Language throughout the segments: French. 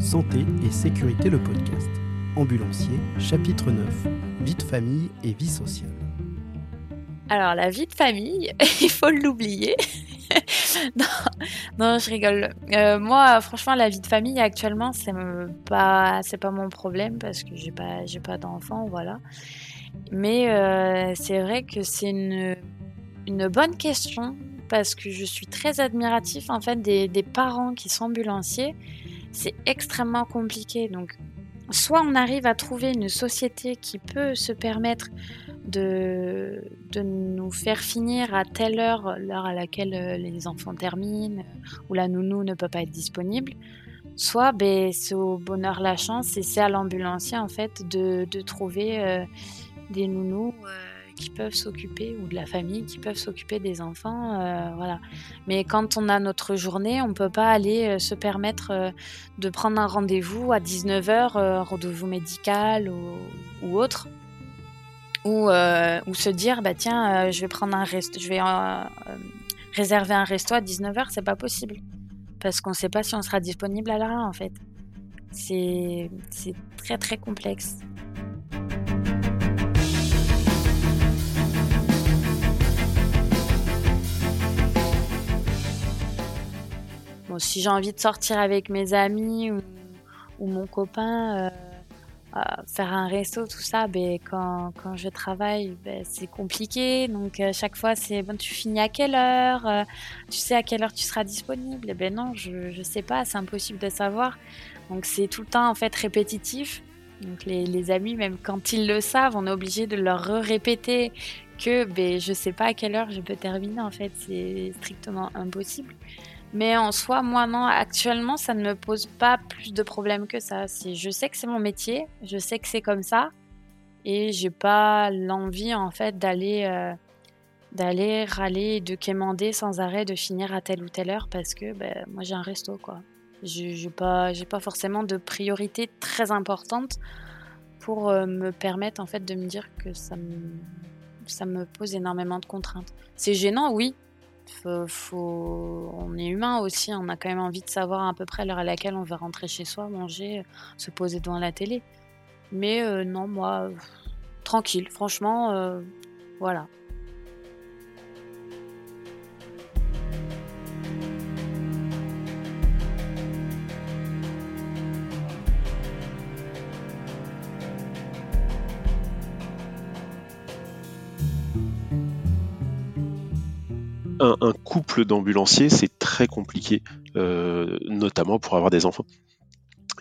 Santé et sécurité le podcast. Ambulancier, chapitre 9. Vie de famille et vie sociale. Alors la vie de famille, il faut l'oublier. non, je rigole. Euh, moi, franchement, la vie de famille actuellement, c'est pas, c'est pas mon problème parce que j'ai pas, j'ai pas d'enfants, voilà. Mais euh, c'est vrai que c'est une, bonne question parce que je suis très admiratif en fait des parents qui sont ambulanciers. C'est extrêmement compliqué. Donc, soit on arrive à trouver une société qui peut se permettre de, de nous faire finir à telle heure, l'heure à laquelle euh, les enfants terminent, ou la nounou ne peut pas être disponible. Soit ben, c'est au bonheur la chance et c'est à l'ambulancier en fait de, de trouver euh, des nounous. Euh, qui peuvent s'occuper, ou de la famille qui peuvent s'occuper des enfants. Euh, voilà. Mais quand on a notre journée, on peut pas aller euh, se permettre euh, de prendre un rendez-vous à 19h, rendez-vous médical ou, autre. Ou, ou, se dire, bah tiens, je vais prendre un resto, je vais réserver un resto à 19h, c'est pas possible. Parce qu'on sait pas si on sera disponible à l'heure en fait. C'est très très complexe. Si j'ai envie de sortir avec mes amis ou, mon copain, euh, faire un resto, tout ça, ben, quand, quand je travaille, ben, c'est compliqué. Donc, à chaque fois, c'est bon, tu finis à quelle heure euh, Tu sais à quelle heure tu seras disponible? Eh ben non, je ne sais pas, c'est impossible de savoir. Donc, c'est tout le temps en fait répétitif. Donc, les, les, amis, même quand ils le savent, on est obligé de leur répéter que ben, je sais pas à quelle heure je peux terminer. En fait, c'est strictement impossible. Mais en soi, moi, non, actuellement, ça ne me pose pas plus de problèmes que ça. Je sais que c'est mon métier, je sais que c'est comme ça, et j'ai pas l'envie, en fait, d'aller euh, d'aller râler, de quémander sans arrêt, de finir à telle ou telle heure, parce que ben, moi, j'ai un resto, quoi. Je n'ai pas, pas forcément de priorité très importante pour euh, me permettre, en fait, de me dire que ça me, ça me pose énormément de contraintes. C'est gênant, oui, faut, on est humain aussi, on a quand même envie de savoir à peu près l'heure à laquelle on va rentrer chez soi, manger, se poser devant la télé. Mais euh, non, moi, tranquille, franchement, euh, voilà. Un, couple d'ambulanciers, c'est très compliqué, euh, notamment pour avoir des enfants.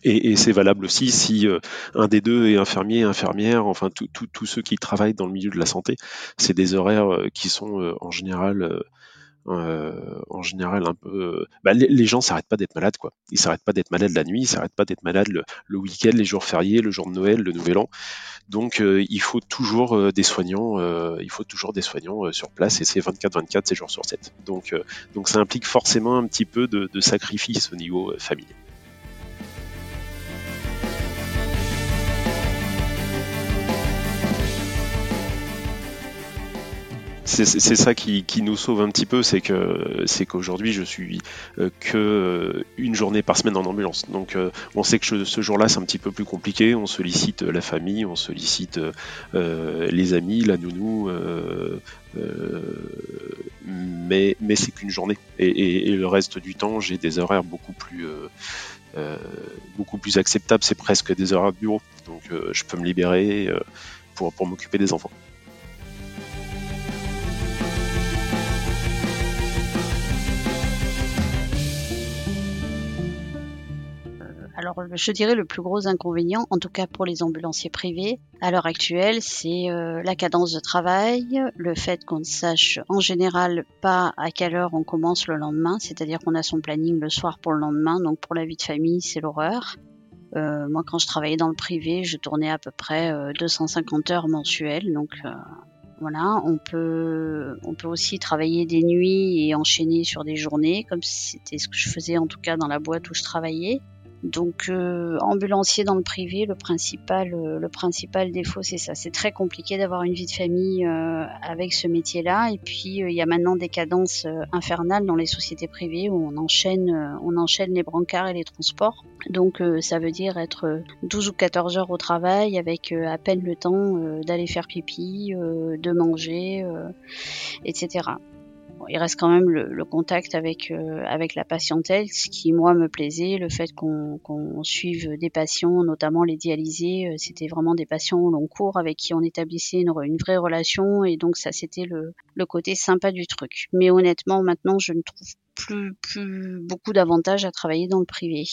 Et, c'est valable aussi si euh, un des deux est infirmier, infirmière, enfin tous ceux qui travaillent dans le milieu de la santé, c'est des horaires euh, qui sont en général euh, en général un peu. Euh, bah, les, gens s'arrêtent pas d'être malades, quoi. Ils s'arrêtent pas d'être malades la nuit, ils s'arrêtent pas d'être malades le, week-end, les jours fériés, le jour de Noël, le Nouvel An. Donc euh, il faut toujours des soignants, il faut toujours des soignants sur place et c'est 24-24, c'est jours sur 7. Donc donc ça implique forcément un petit peu de, de sacrifice au niveau familial. C'est ça qui, nous sauve un petit peu, c'est qu'aujourd'hui je suis euh, que euh, une journée par semaine en ambulance. Donc euh, on sait que ce jour-là c'est un petit peu plus compliqué. On sollicite la famille, on sollicite les amis, la nounou, mais c'est qu'une journée. Et, le reste du temps j'ai des horaires beaucoup plus acceptables. C'est presque des horaires de bureau. Donc je peux me libérer pour m'occuper des enfants. Alors, je dirais le plus gros inconvénient, en tout cas pour les ambulanciers privés, à l'heure actuelle, c'est euh, la cadence de travail, le fait qu'on ne sache en général pas à quelle heure on commence le lendemain, c'est-à-dire qu'on a son planning le soir pour le lendemain, donc pour la vie de famille, c'est l'horreur. Euh, moi, quand je travaillais dans le privé, je tournais à peu près 250 euh, heures mensuelles, donc voilà, on peut, on peut aussi travailler des nuits et enchaîner sur des journées, comme c'était ce que je faisais en tout cas dans la boîte où je travaillais. Donc euh, ambulancier dans le privé, le principal, euh, le principal défaut c'est ça. C'est très compliqué d'avoir une vie de famille euh, avec ce métier-là. Et puis il y a maintenant des cadences infernales dans les sociétés privées où on enchaîne, on enchaîne les brancards et les transports. Donc ça veut dire être 12 ou 14 heures au travail avec à peine le temps d'aller faire pipi, de manger, etc il reste quand même le, contact avec euh, avec la patientèle, ce qui moi me plaisait, le fait qu'on suive des patients, notamment les dialysés, euh, c'était vraiment des patients au long cours avec qui on établissait une, une vraie relation et donc ça c'était le, le côté sympa du truc. Mais honnêtement maintenant je ne trouve plus plus beaucoup d'avantages à travailler dans le privé.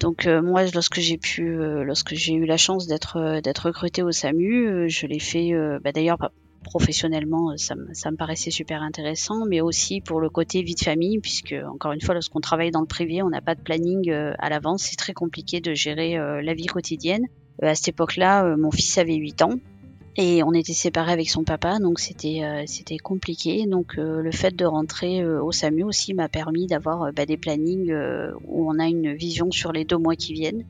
Donc euh, moi, lorsque j'ai pu, euh, lorsque j'ai eu la chance d'être euh, d'être recrutée au SAMU, je l'ai fait. Bah, d'ailleurs, professionnellement, ça ça me paraissait super intéressant, mais aussi pour le côté vie de famille, puisque encore une fois, lorsqu'on travaille dans le privé, on n'a pas de planning à l'avance, c'est très compliqué de gérer la vie quotidienne. à cette époque-là, mon fils avait 8 ans, et on était séparés avec son papa, donc c'était euh, c'était compliqué. Donc euh, le fait de rentrer euh, au SAMU aussi m'a permis d'avoir bah, des plannings où on a une vision sur les deux mois qui viennent.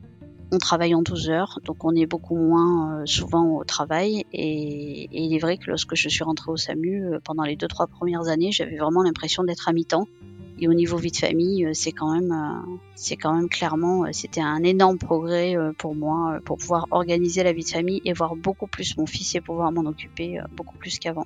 On travaille en 12 heures, donc on est beaucoup moins souvent au travail. Et, et, il est vrai que lorsque je suis rentrée au SAMU, pendant les deux trois premières années, j'avais vraiment l'impression d'être à mi-temps. Et au niveau vie de famille, euh, c'est quand même, euh, c'est quand même clairement, euh, c'était un énorme progrès pour moi pour pouvoir organiser la vie de famille et voir beaucoup plus mon fils et pouvoir m'en occuper beaucoup plus qu'avant.